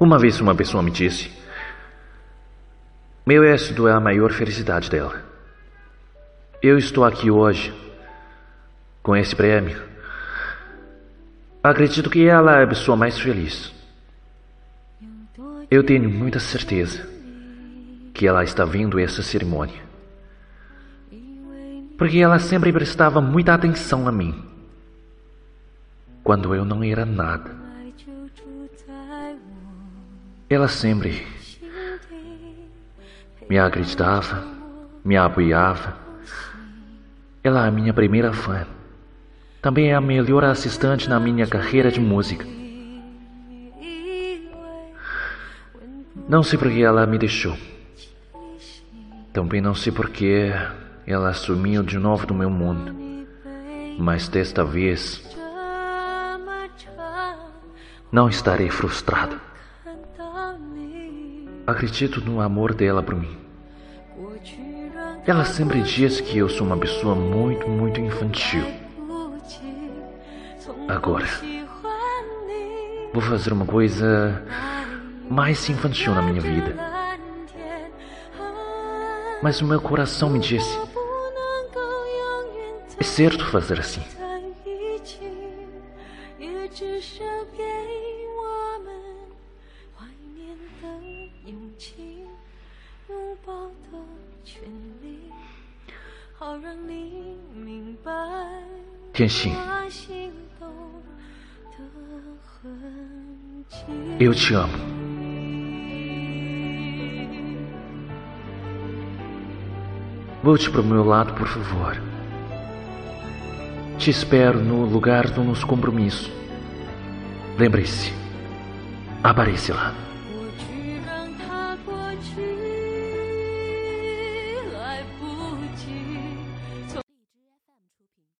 Uma vez uma pessoa me disse: Meu êxito é a maior felicidade dela. Eu estou aqui hoje com esse prêmio. Acredito que ela é a pessoa mais feliz. Eu tenho muita certeza que ela está vendo essa cerimônia. Porque ela sempre prestava muita atenção a mim. Quando eu não era nada. Ela sempre me acreditava, me apoiava. Ela é a minha primeira fã. Também é a melhor assistente na minha carreira de música. Não sei por que ela me deixou. Também não sei por que ela sumiu de novo do meu mundo. Mas desta vez não estarei frustrado. Acredito no amor dela por mim. Ela sempre diz que eu sou uma pessoa muito, muito infantil. Agora, vou fazer uma coisa mais infantil na minha vida. Mas o meu coração me disse: é certo fazer assim. Tianxin, eu te amo. Volte para o meu lado, por favor. Te espero no lugar do nosso compromisso. Lembre-se, aparece lá.